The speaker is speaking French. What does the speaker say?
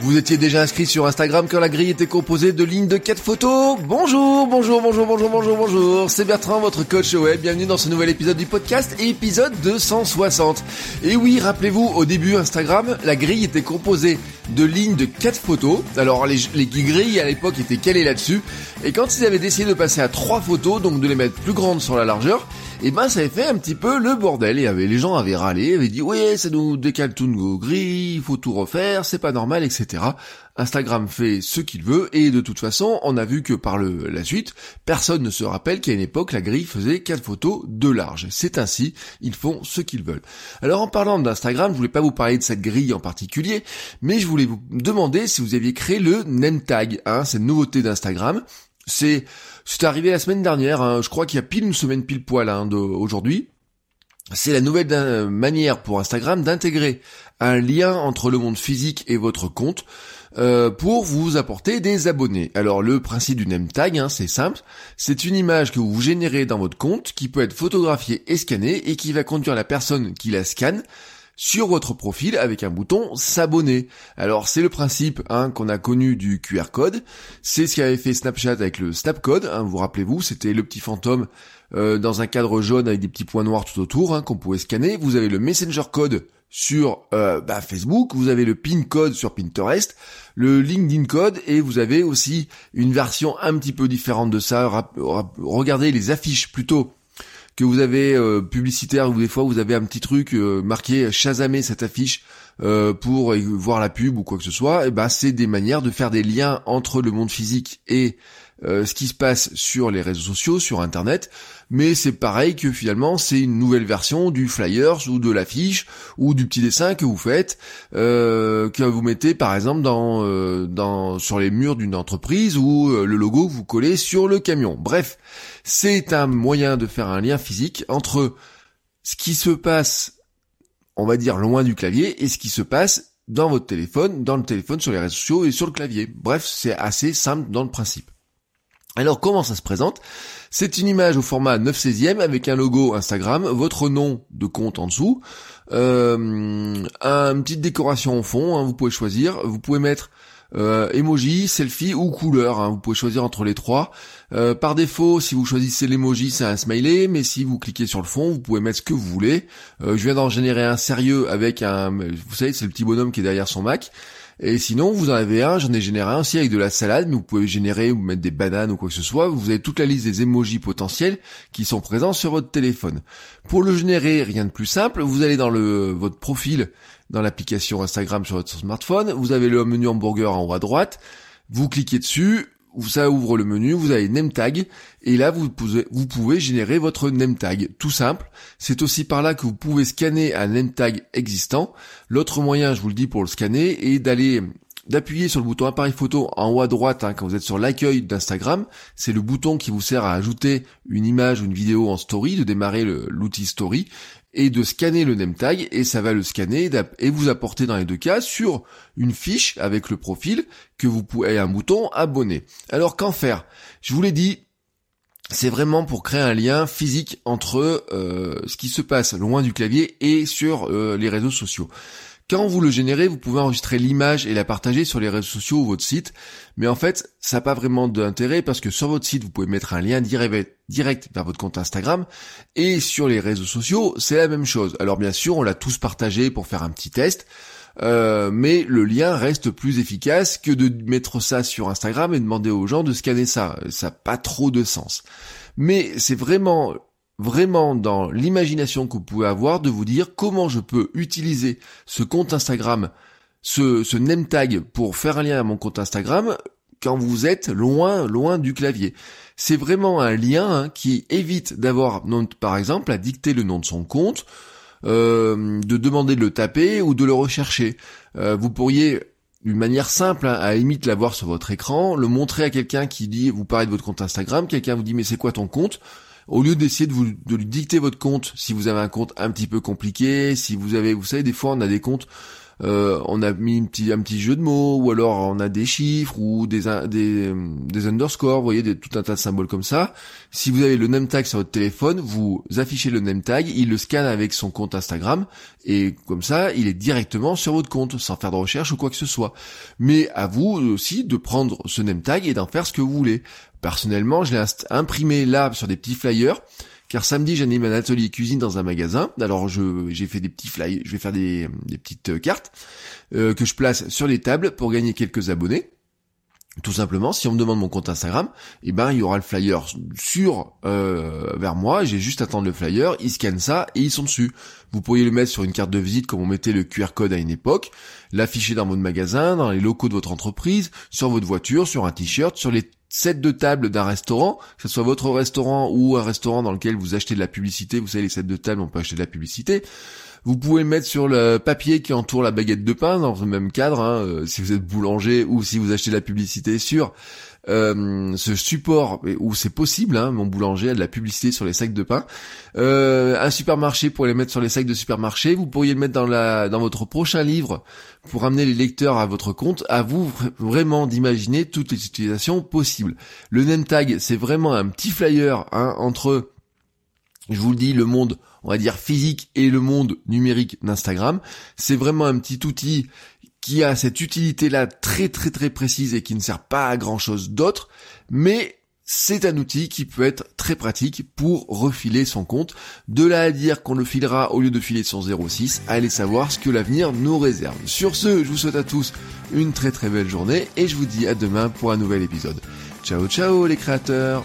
Vous étiez déjà inscrit sur Instagram quand la grille était composée de lignes de 4 photos Bonjour, bonjour, bonjour, bonjour, bonjour, bonjour. C'est Bertrand, votre coach web. Bienvenue dans ce nouvel épisode du podcast, épisode 260. Et oui, rappelez-vous, au début Instagram, la grille était composée de lignes de 4 photos. Alors les, les grilles à l'époque étaient calées là-dessus. Et quand ils avaient décidé de passer à 3 photos, donc de les mettre plus grandes sur la largeur, et ben ça avait fait un petit peu le bordel. Et les gens avaient râlé, avaient dit ouais ça nous décale tout nos grilles, il faut tout refaire, c'est pas normal, etc. Instagram fait ce qu'il veut et de toute façon on a vu que par la suite personne ne se rappelle qu'à une époque la grille faisait 4 photos de large. C'est ainsi, ils font ce qu'ils veulent. Alors en parlant d'Instagram, je voulais pas vous parler de cette grille en particulier, mais je voulais vous demander si vous aviez créé le name tag, hein, cette nouveauté d'Instagram. C'est c'est arrivé la semaine dernière, hein. je crois qu'il y a pile une semaine pile poil hein, aujourd'hui. C'est la nouvelle manière pour Instagram d'intégrer un lien entre le monde physique et votre compte euh, pour vous apporter des abonnés. Alors le principe du name tag, hein, c'est simple, c'est une image que vous générez dans votre compte qui peut être photographiée et scannée et qui va conduire la personne qui la scanne sur votre profil avec un bouton s'abonner. Alors c'est le principe hein, qu'on a connu du QR code, c'est ce qu'avait fait Snapchat avec le Snapcode, hein, vous rappelez-vous, c'était le petit fantôme euh, dans un cadre jaune avec des petits points noirs tout autour hein, qu'on pouvait scanner. Vous avez le Messenger code sur euh, bah, Facebook, vous avez le pin code sur Pinterest, le LinkedIn code et vous avez aussi une version un petit peu différente de ça. Regardez les affiches plutôt que vous avez euh, publicitaire ou des fois vous avez un petit truc euh, marqué chasamer cette affiche euh, pour voir la pub ou quoi que ce soit, et eh ben c'est des manières de faire des liens entre le monde physique et ce qui se passe sur les réseaux sociaux, sur internet, mais c'est pareil que finalement c'est une nouvelle version du flyers ou de l'affiche ou du petit dessin que vous faites, que vous mettez par exemple dans sur les murs d'une entreprise ou le logo que vous collez sur le camion. Bref, c'est un moyen de faire un lien physique entre ce qui se passe, on va dire, loin du clavier et ce qui se passe dans votre téléphone, dans le téléphone, sur les réseaux sociaux et sur le clavier. Bref, c'est assez simple dans le principe. Alors comment ça se présente? C'est une image au format 9 16 avec un logo Instagram, votre nom de compte en dessous, euh, une petite décoration au fond, hein, vous pouvez choisir, vous pouvez mettre euh, emoji, selfie ou couleur. Hein. Vous pouvez choisir entre les trois. Euh, par défaut, si vous choisissez l'emoji, c'est un smiley, mais si vous cliquez sur le fond, vous pouvez mettre ce que vous voulez. Euh, je viens d'en générer un sérieux avec un, vous savez, c'est le petit bonhomme qui est derrière son Mac. Et sinon, vous en avez un, j'en ai généré un aussi avec de la salade, mais vous pouvez générer ou mettre des bananes ou quoi que ce soit. Vous avez toute la liste des emojis potentiels qui sont présents sur votre téléphone. Pour le générer, rien de plus simple, vous allez dans le votre profil dans l'application Instagram sur votre smartphone, vous avez le menu hamburger en haut à droite, vous cliquez dessus, ça ouvre le menu, vous avez name tag, et là vous pouvez, générer votre name tag. Tout simple. C'est aussi par là que vous pouvez scanner un name tag existant. L'autre moyen, je vous le dis pour le scanner, est d'aller d'appuyer sur le bouton appareil photo en haut à droite hein, quand vous êtes sur l'accueil d'Instagram. C'est le bouton qui vous sert à ajouter une image ou une vidéo en story, de démarrer l'outil story et de scanner le name tag et ça va le scanner et vous apporter dans les deux cas sur une fiche avec le profil que vous pouvez un bouton abonner. Alors qu'en faire? Je vous l'ai dit, c'est vraiment pour créer un lien physique entre euh, ce qui se passe loin du clavier et sur euh, les réseaux sociaux. Quand vous le générez, vous pouvez enregistrer l'image et la partager sur les réseaux sociaux ou votre site. Mais en fait, ça n'a pas vraiment d'intérêt parce que sur votre site, vous pouvez mettre un lien direct vers votre compte Instagram. Et sur les réseaux sociaux, c'est la même chose. Alors bien sûr, on l'a tous partagé pour faire un petit test. Euh, mais le lien reste plus efficace que de mettre ça sur Instagram et demander aux gens de scanner ça. Ça n'a pas trop de sens. Mais c'est vraiment vraiment dans l'imagination que vous pouvez avoir de vous dire comment je peux utiliser ce compte Instagram, ce, ce tag pour faire un lien à mon compte Instagram quand vous êtes loin, loin du clavier. C'est vraiment un lien hein, qui évite d'avoir, par exemple, à dicter le nom de son compte, euh, de demander de le taper ou de le rechercher. Euh, vous pourriez d'une manière simple, hein, à limite l'avoir sur votre écran, le montrer à quelqu'un qui dit, vous parlez de votre compte Instagram, quelqu'un vous dit mais c'est quoi ton compte? Au lieu d'essayer de de lui dicter votre compte, si vous avez un compte un petit peu compliqué, si vous avez, vous savez, des fois on a des comptes euh, on a mis un petit, jeu de mots, ou alors on a des chiffres, ou des, underscores, vous voyez, tout un tas de symboles comme ça. Si vous avez le name tag sur votre téléphone, vous affichez le name tag, il le scanne avec son compte Instagram, et comme ça, il est directement sur votre compte, sans faire de recherche ou quoi que ce soit. Mais à vous aussi de prendre ce name tag et d'en faire ce que vous voulez. Personnellement, je l'ai imprimé là sur des petits flyers car samedi j'anime un atelier cuisine dans un magasin. Alors j'ai fait des petits flyers, je vais faire des, des petites euh, cartes euh, que je place sur les tables pour gagner quelques abonnés. Tout simplement, si on me demande mon compte Instagram, eh ben il y aura le flyer sur euh, vers moi. J'ai juste à attendre le flyer, ils scannent ça et ils sont dessus. Vous pourriez le mettre sur une carte de visite comme on mettait le QR code à une époque, l'afficher dans votre magasin, dans les locaux de votre entreprise, sur votre voiture, sur un t-shirt, sur les set de table d'un restaurant, que ce soit votre restaurant ou un restaurant dans lequel vous achetez de la publicité, vous savez les sets de table on peut acheter de la publicité, vous pouvez le mettre sur le papier qui entoure la baguette de pain dans le même cadre, hein, euh, si vous êtes boulanger ou si vous achetez de la publicité sur euh, ce support où c'est possible, hein, mon boulanger a de la publicité sur les sacs de pain. Euh, un supermarché pour les mettre sur les sacs de supermarché. Vous pourriez le mettre dans la dans votre prochain livre pour amener les lecteurs à votre compte. À vous vraiment d'imaginer toutes les utilisations possibles. Le name tag, c'est vraiment un petit flyer hein, entre, je vous le dis, le monde on va dire physique et le monde numérique d'Instagram. C'est vraiment un petit outil qui a cette utilité-là très très très précise et qui ne sert pas à grand chose d'autre, mais c'est un outil qui peut être très pratique pour refiler son compte. De là à dire qu'on le filera au lieu de filer son 06, allez savoir ce que l'avenir nous réserve. Sur ce, je vous souhaite à tous une très très belle journée et je vous dis à demain pour un nouvel épisode. Ciao ciao les créateurs